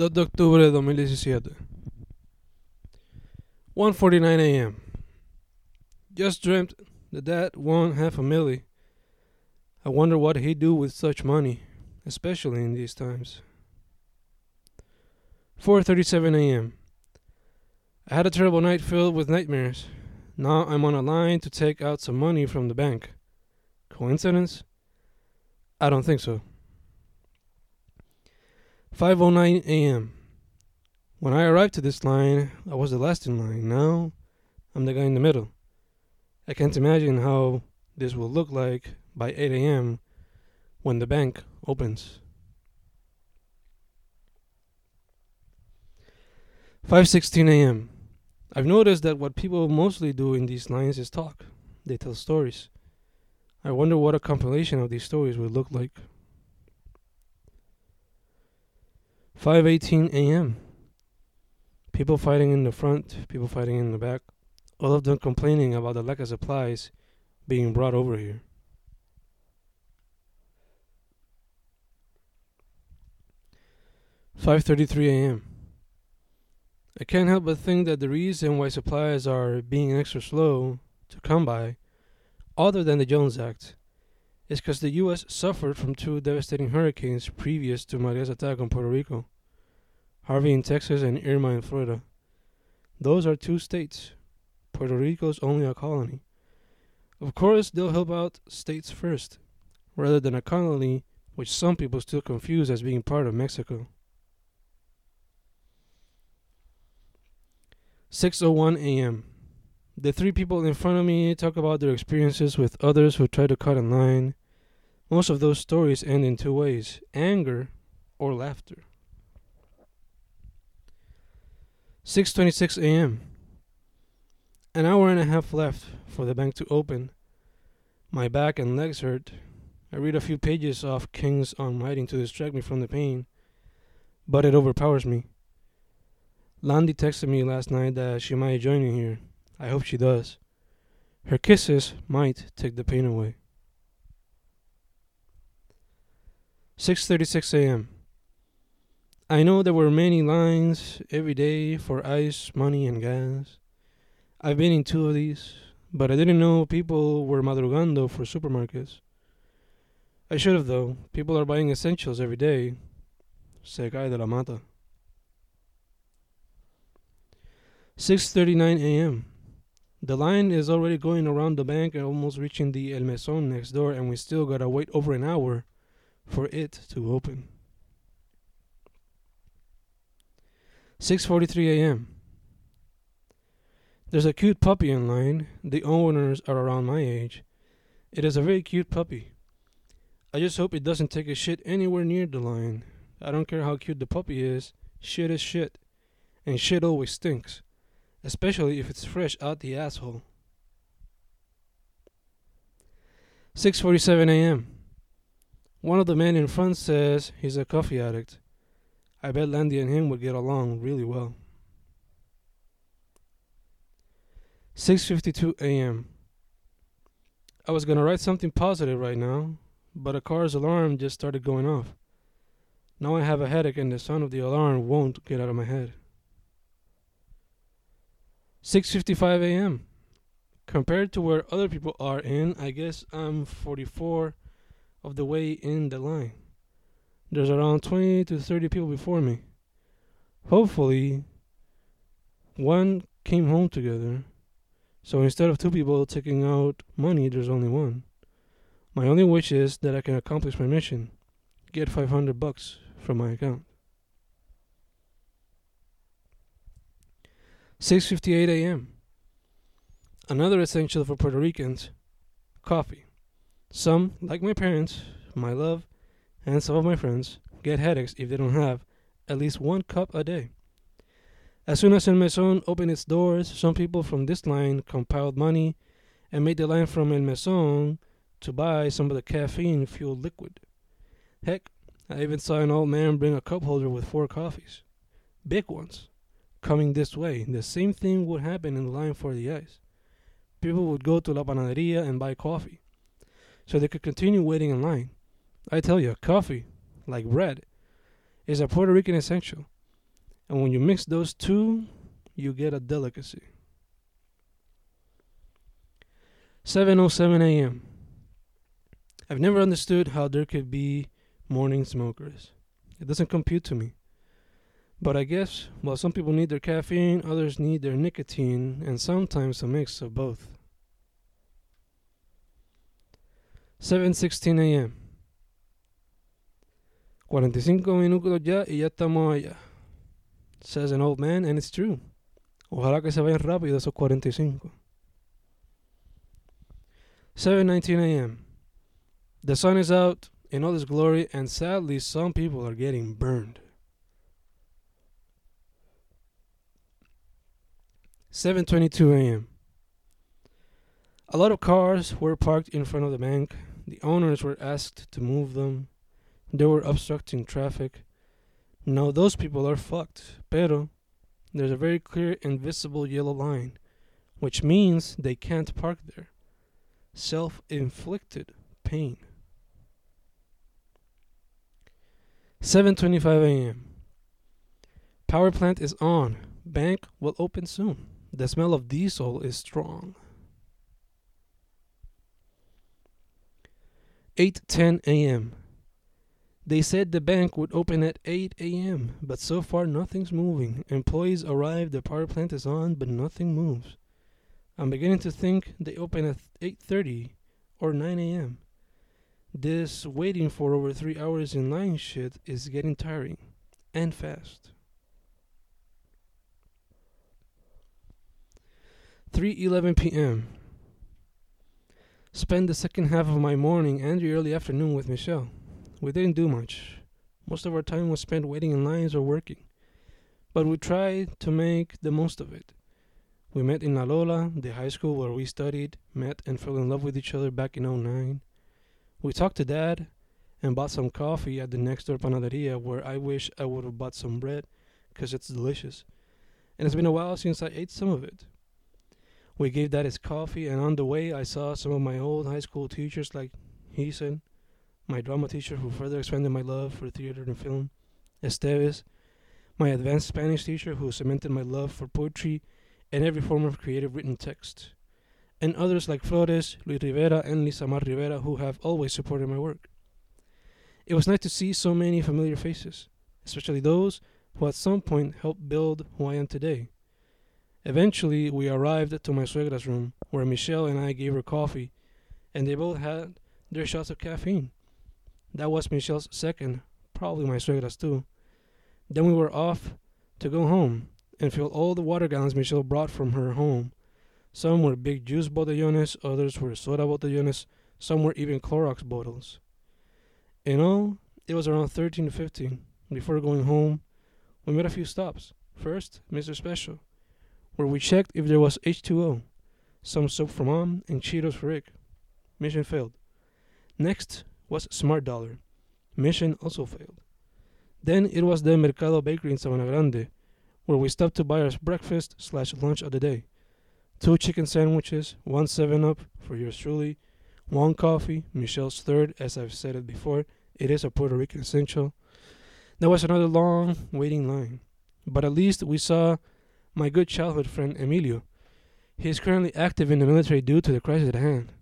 2 de octubre de 2017. 1.49 a.m. Just dreamt that dad won half a milli. I wonder what he'd do with such money, especially in these times. 4.37 a.m. I had a terrible night filled with nightmares. Now I'm on a line to take out some money from the bank. Coincidence? I don't think so. 5:09 a.m. When I arrived to this line, I was the last in line. Now, I'm the guy in the middle. I can't imagine how this will look like by 8 a.m. when the bank opens. 5:16 a.m. I've noticed that what people mostly do in these lines is talk. They tell stories. I wonder what a compilation of these stories would look like. 5:18 a.m. People fighting in the front, people fighting in the back, all of them complaining about the lack of supplies being brought over here. Five thirty-three a.m. I can't help but think that the reason why supplies are being extra slow to come by, other than the Jones Act, is because the U.S. suffered from two devastating hurricanes previous to Maria's attack on Puerto Rico Harvey in Texas and Irma in Florida. Those are two states. Puerto Rico's only a colony. Of course, they'll help out states first, rather than a colony which some people still confuse as being part of Mexico. 6:01 a.m. The three people in front of me talk about their experiences with others who try to cut in line. Most of those stories end in two ways: anger or laughter. 6:26 a.m. An hour and a half left for the bank to open. My back and legs hurt. I read a few pages of King's on writing to distract me from the pain, but it overpowers me. Landy texted me last night that she might join me here. I hope she does. Her kisses might take the pain away. 6:36 a.m. I know there were many lines every day for ice, money, and gas. I've been in two of these, but I didn't know people were madrugando for supermarkets. I should have, though. People are buying essentials every day. Se cae de la mata. 6:39 a.m. The line is already going around the bank and almost reaching the El Mesón next door, and we still gotta wait over an hour for it to open. 6:43 a.m. There's a cute puppy in line. The owners are around my age. It is a very cute puppy. I just hope it doesn't take a shit anywhere near the line. I don't care how cute the puppy is. Shit is shit. And shit always stinks. Especially if it's fresh out the asshole. 6:47 a.m. One of the men in front says he's a coffee addict. I bet Landy and him would get along really well. 6:52 a.m. I was going to write something positive right now, but a car's alarm just started going off. Now I have a headache and the sound of the alarm won't get out of my head. 6:55 a.m. Compared to where other people are in, I guess I'm 44 of the way in the line. There's around 20 to 30 people before me. Hopefully, one came home together. So instead of two people taking out money, there's only one. My only wish is that I can accomplish my mission. Get 500 bucks from my account. 6:58 a.m. Another essential for Puerto Ricans, coffee. Some, like my parents, my love, and some of my friends get headaches if they don't have at least one cup a day. As soon as El Mesón opened its doors, some people from this line compiled money and made the line from El Mesón to buy some of the caffeine fueled liquid. Heck, I even saw an old man bring a cup holder with four coffees. Big ones. Coming this way, the same thing would happen in the line for the ice. People would go to La Panaderia and buy coffee, so they could continue waiting in line. I tell you, coffee, like bread, is a Puerto Rican essential. And when you mix those two, you get a delicacy. 7:07 a.m. I've never understood how there could be morning smokers. It doesn't compute to me. But I guess while some people need their caffeine, others need their nicotine, and sometimes a mix of both. 7:16 a.m. 45 minutos ya y ya estamos allá. Says an old man, and it's true. Ojalá que se vayan rápido esos 45. 7:19 a.m. The sun is out in all its glory, and sadly, some people are getting burned. 7:22 a.m. A lot of cars were parked in front of the bank. The owners were asked to move them. They were obstructing traffic. Now those people are fucked. Pero there's a very clear invisible yellow line, which means they can't park there. Self-inflicted pain. 7:25 a.m. Power plant is on. Bank will open soon. The smell of diesel is strong. 8:10 a.m. They said the bank would open at 8 a.m., but so far nothing's moving. Employees arrive, the power plant is on, but nothing moves. I'm beginning to think they open at 8:30 or 9 a.m. This waiting for over 3 hours in line shit is getting tiring and fast. 3:11 p.m. Spend the second half of my morning and the early afternoon with Michelle. We didn't do much. Most of our time was spent waiting in lines or working. But we tried to make the most of it. We met in La Lola, the high school where we studied, met and fell in love with each other back in 09. We talked to dad and bought some coffee at the next door panaderia where I wish I would have bought some bread because it's delicious. And it's been a while since I ate some of it. We gave that his coffee, and on the way, I saw some of my old high school teachers like he said, my drama teacher who further expanded my love for theater and film, Esteves, my advanced Spanish teacher who cemented my love for poetry and every form of creative written text, and others like Flores, Luis Rivera, and Lisa Mar Rivera who have always supported my work. It was nice to see so many familiar faces, especially those who at some point helped build who I am today. Eventually, we arrived to my suegra's room, where Michelle and I gave her coffee, and they both had their shots of caffeine. That was Michelle's second, probably my suegra's too. Then we were off to go home and fill all the water gallons Michelle brought from her home. Some were big juice botellones, others were soda botellones, some were even Clorox bottles. In all, it was around 13 to 15. Before going home, we made a few stops. First, Mr. Special, where we checked if there was H2O, some soap for mom, and Cheetos for Rick. Mission failed. Next was Smart Dollar. Mission also failed. Then it was the Mercado Bakery in Sabana Grande, where we stopped to buy our breakfast slash lunch of the day. Two chicken sandwiches, one 7 Up for yours truly, one coffee, Michelle's third, as I've said it before. It is a Puerto Rican essential. There was another long waiting line, but at least we saw my good childhood friend Emilio. He is currently active in the military due to the crisis at hand.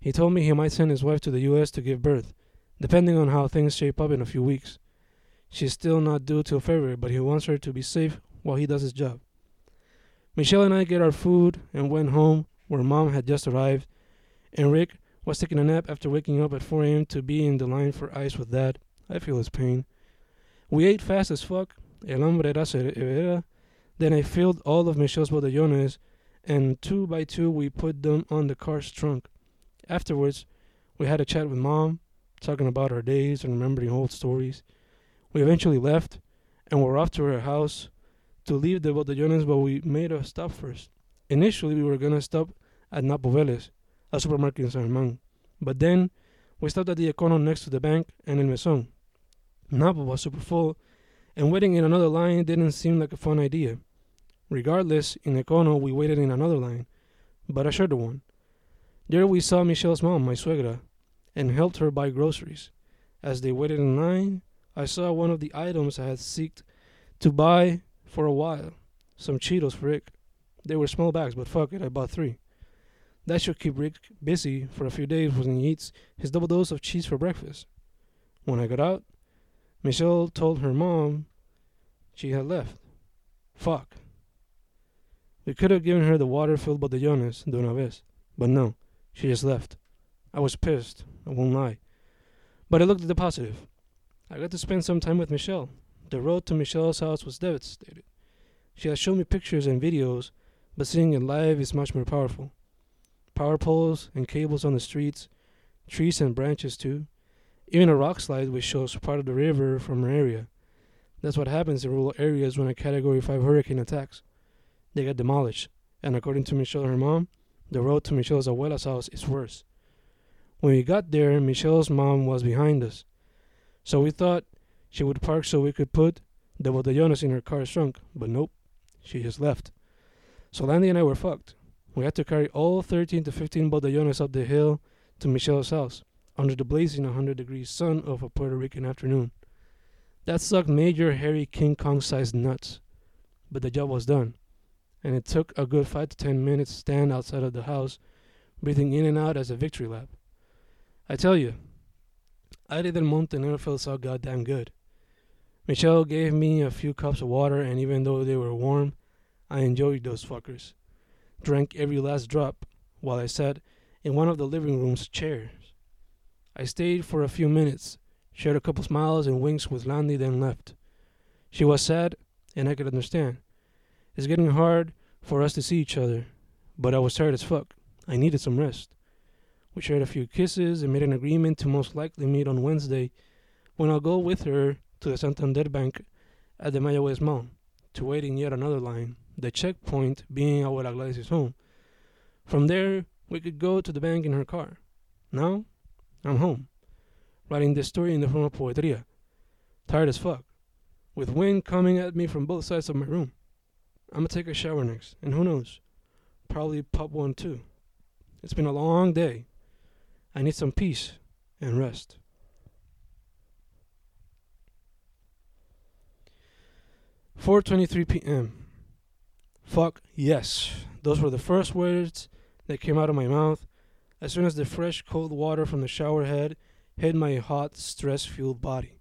He told me he might send his wife to the U.S. to give birth, depending on how things shape up in a few weeks. She's still not due till February, but he wants her to be safe while he does his job. Michelle and I get our food and went home where mom had just arrived, and Rick was taking a nap after waking up at 4 a.m. to be in the line for ice with dad. I feel his pain. We ate fast as fuck. El hambre era severa. Then I filled all of Michelle's botellones, and two by two we put them on the car's trunk. Afterwards, we had a chat with mom, talking about our days and remembering old stories. We eventually left, and were off to her house to leave the botellones, but we made a stop first. Initially, we were gonna stop at Napo Vélez, a supermarket in San Germán, but then we stopped at the Econo next to the bank and in Mesón. Napo was super full, and waiting in another line didn't seem like a fun idea. Regardless, in Econo we waited in another line, but a shorter one. There we saw Michelle's mom, my suegra, and helped her buy groceries. As they waited in line, I saw one of the items I had seeked to buy for a while. Some Cheetos for Rick. They were small bags, but fuck it, I bought three. That should keep Rick busy for a few days when he eats his double dose of cheese for breakfast. When I got out, Michelle told her mom she had left. Fuck. We could have given her the water filled botellones de una vez, but no, she just left. I was pissed, I won't lie. But I looked at the positive. I got to spend some time with Michelle. The road to Michelle's house was devastated. She had shown me pictures and videos, but seeing it live is much more powerful. Power poles and cables on the streets, trees and branches too, even a rock slide which shows part of the river from her area. That's what happens in rural areas when a Category 5 hurricane attacks. They get demolished, and according to Michelle and her mom, the road to Michelle's abuela's house is worse. When we got there, Michelle's mom was behind us, so we thought she would park so we could put the botellones in her car's trunk, but nope, she just left. So Landy and I were fucked. We had to carry all 13 to 15 botellones up the hill to Michelle's house under the blazing 100 degree sun of a Puerto Rican afternoon. That sucked major hairy King Kong sized nuts. But the job was done, and it took a good 5 to 10 minutes to stand outside of the house, breathing in and out as a victory lap. I tell you, Aire del Monte never felt so goddamn good. Michelle gave me a few cups of water, and even though they were warm, I enjoyed those fuckers. Drank every last drop while I sat in one of the living room's chairs. I stayed for a few minutes, shared a couple smiles and winks with Landy, then left. She was sad, and I could understand. It's getting hard for us to see each other, but I was tired as fuck. I needed some rest. We shared a few kisses and made an agreement to most likely meet on Wednesday when I'll go with her to the Santander Bank at the Mayagüez Mall to wait in yet another line, the checkpoint being Abuela Gladys' home. From there, we could go to the bank in her car. Now, I'm home, writing this story in the form of poetria. Tired as fuck, with wind coming at me from both sides of my room. I'm gonna take a shower next, and who knows, probably pop one too. It's been a long day. I need some peace and rest. Four twenty-three p.m. Fuck yes. Those were the first words that came out of my mouth as soon as the fresh cold water from the shower head hit my hot, stress fueled body.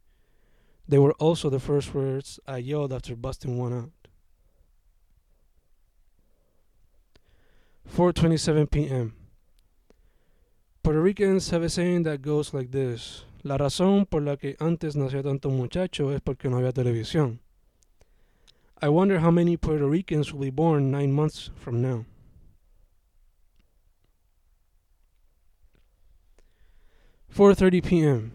They were also the first words I yelled after busting one out. 4:27 p.m. Puerto Ricans have a saying that goes like this: La razón por la que antes nació tanto muchacho es porque no había televisión. I wonder how many Puerto Ricans will be born nine months from now. 4:30 p.m.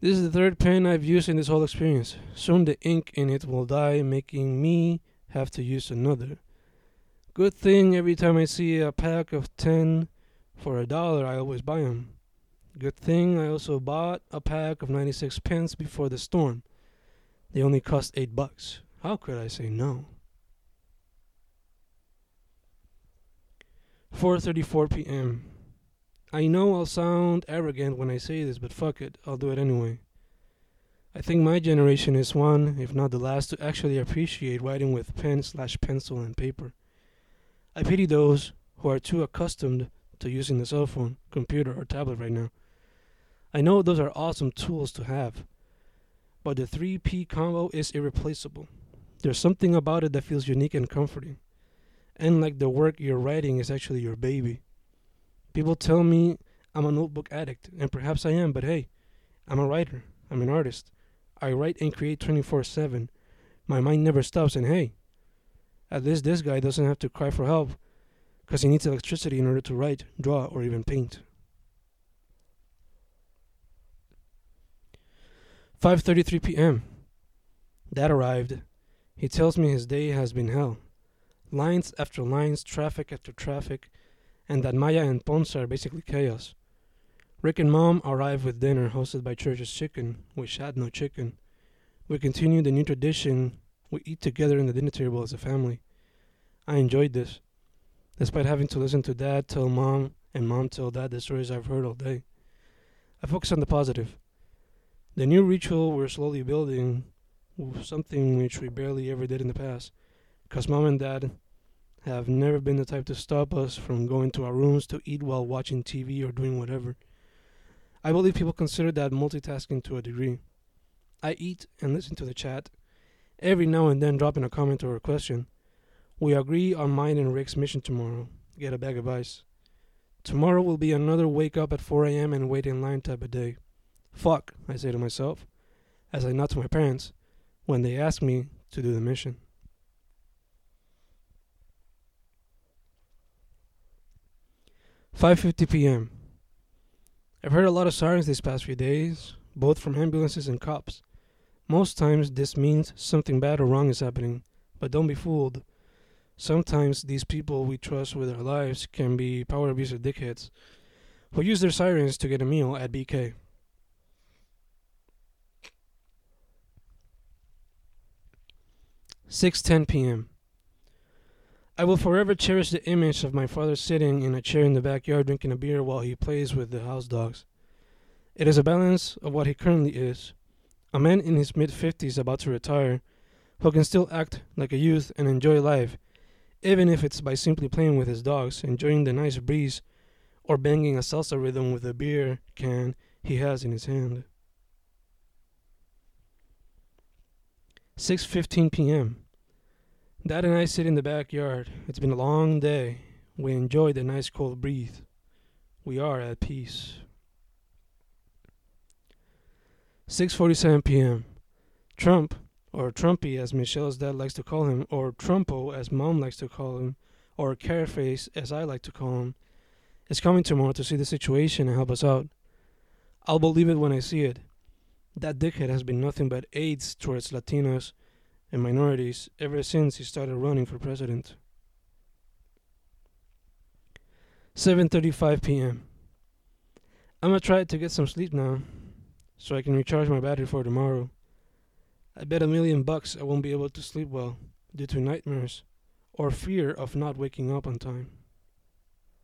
This is the third pen I've used in this whole experience. Soon the ink in it will die, making me have to use another. Good thing every time I see a pack of 10 for a dollar, I always buy them. Good thing I also bought a pack of 96 pence before the storm. They only cost 8 bucks. How could I say no? 4:34 p.m. I know I'll sound arrogant when I say this, but fuck it, I'll do it anyway. I think my generation is one, if not the last, to actually appreciate writing with pen slash pencil and paper. I pity those who are too accustomed to using the cell phone, computer, or tablet right now. I know those are awesome tools to have, but the 3P combo is irreplaceable. There's something about it that feels unique and comforting. And like the work you're writing is actually your baby. People tell me I'm a notebook addict, and perhaps I am, but hey, I'm a writer. I'm an artist. I write and create 24 7. My mind never stops, and hey, at least this guy doesn't have to cry for help because he needs electricity in order to write, draw, or even paint. 5:33 p.m. Dad arrived. He tells me his day has been hell. Lines after lines, traffic after traffic, and that Maya and Ponce are basically chaos. Rick and Mom arrive with dinner hosted by Church's Chicken, which had no chicken. We continue the new tradition. We eat together in the dinner table as a family. I enjoyed this, despite having to listen to Dad tell Mom and Mom tell Dad the stories I've heard all day. I focus on the positive. The new ritual we're slowly building something which we barely ever did in the past. Because mom and dad have never been the type to stop us from going to our rooms to eat while watching TV or doing whatever. I believe people consider that multitasking to a degree. I eat and listen to the chat, every now and then dropping a comment or a question. We agree on mine and Rick's mission tomorrow get a bag of ice. Tomorrow will be another wake up at 4 a.m. and wait in line type of day. Fuck, I say to myself, as I nod to my parents when they ask me to do the mission. Five fifty PM. I've heard a lot of sirens these past few days, both from ambulances and cops. Most times this means something bad or wrong is happening, but don't be fooled. Sometimes these people we trust with our lives can be power abuser dickheads who use their sirens to get a meal at BK. 6:10 p.m. I will forever cherish the image of my father sitting in a chair in the backyard drinking a beer while he plays with the house dogs. It is a balance of what he currently is, a man in his mid 50s about to retire, who can still act like a youth and enjoy life, even if it's by simply playing with his dogs, enjoying the nice breeze, or banging a salsa rhythm with a beer can he has in his hand. 6:15 p.m. Dad and I sit in the backyard. It's been a long day. We enjoy the nice cold breeze. We are at peace. 6:47 p.m. Trump, or Trumpy as Michelle's dad likes to call him, or Trumpo as mom likes to call him, or Careface as I like to call him, is coming tomorrow to see the situation and help us out. I'll believe it when I see it. That dickhead has been nothing but AIDS towards Latinos and minorities ever since he started running for president. 7:35 p.m. I'm gonna try to get some sleep now, so I can recharge my battery for tomorrow. I bet a million bucks I won't be able to sleep well due to nightmares or fear of not waking up on time.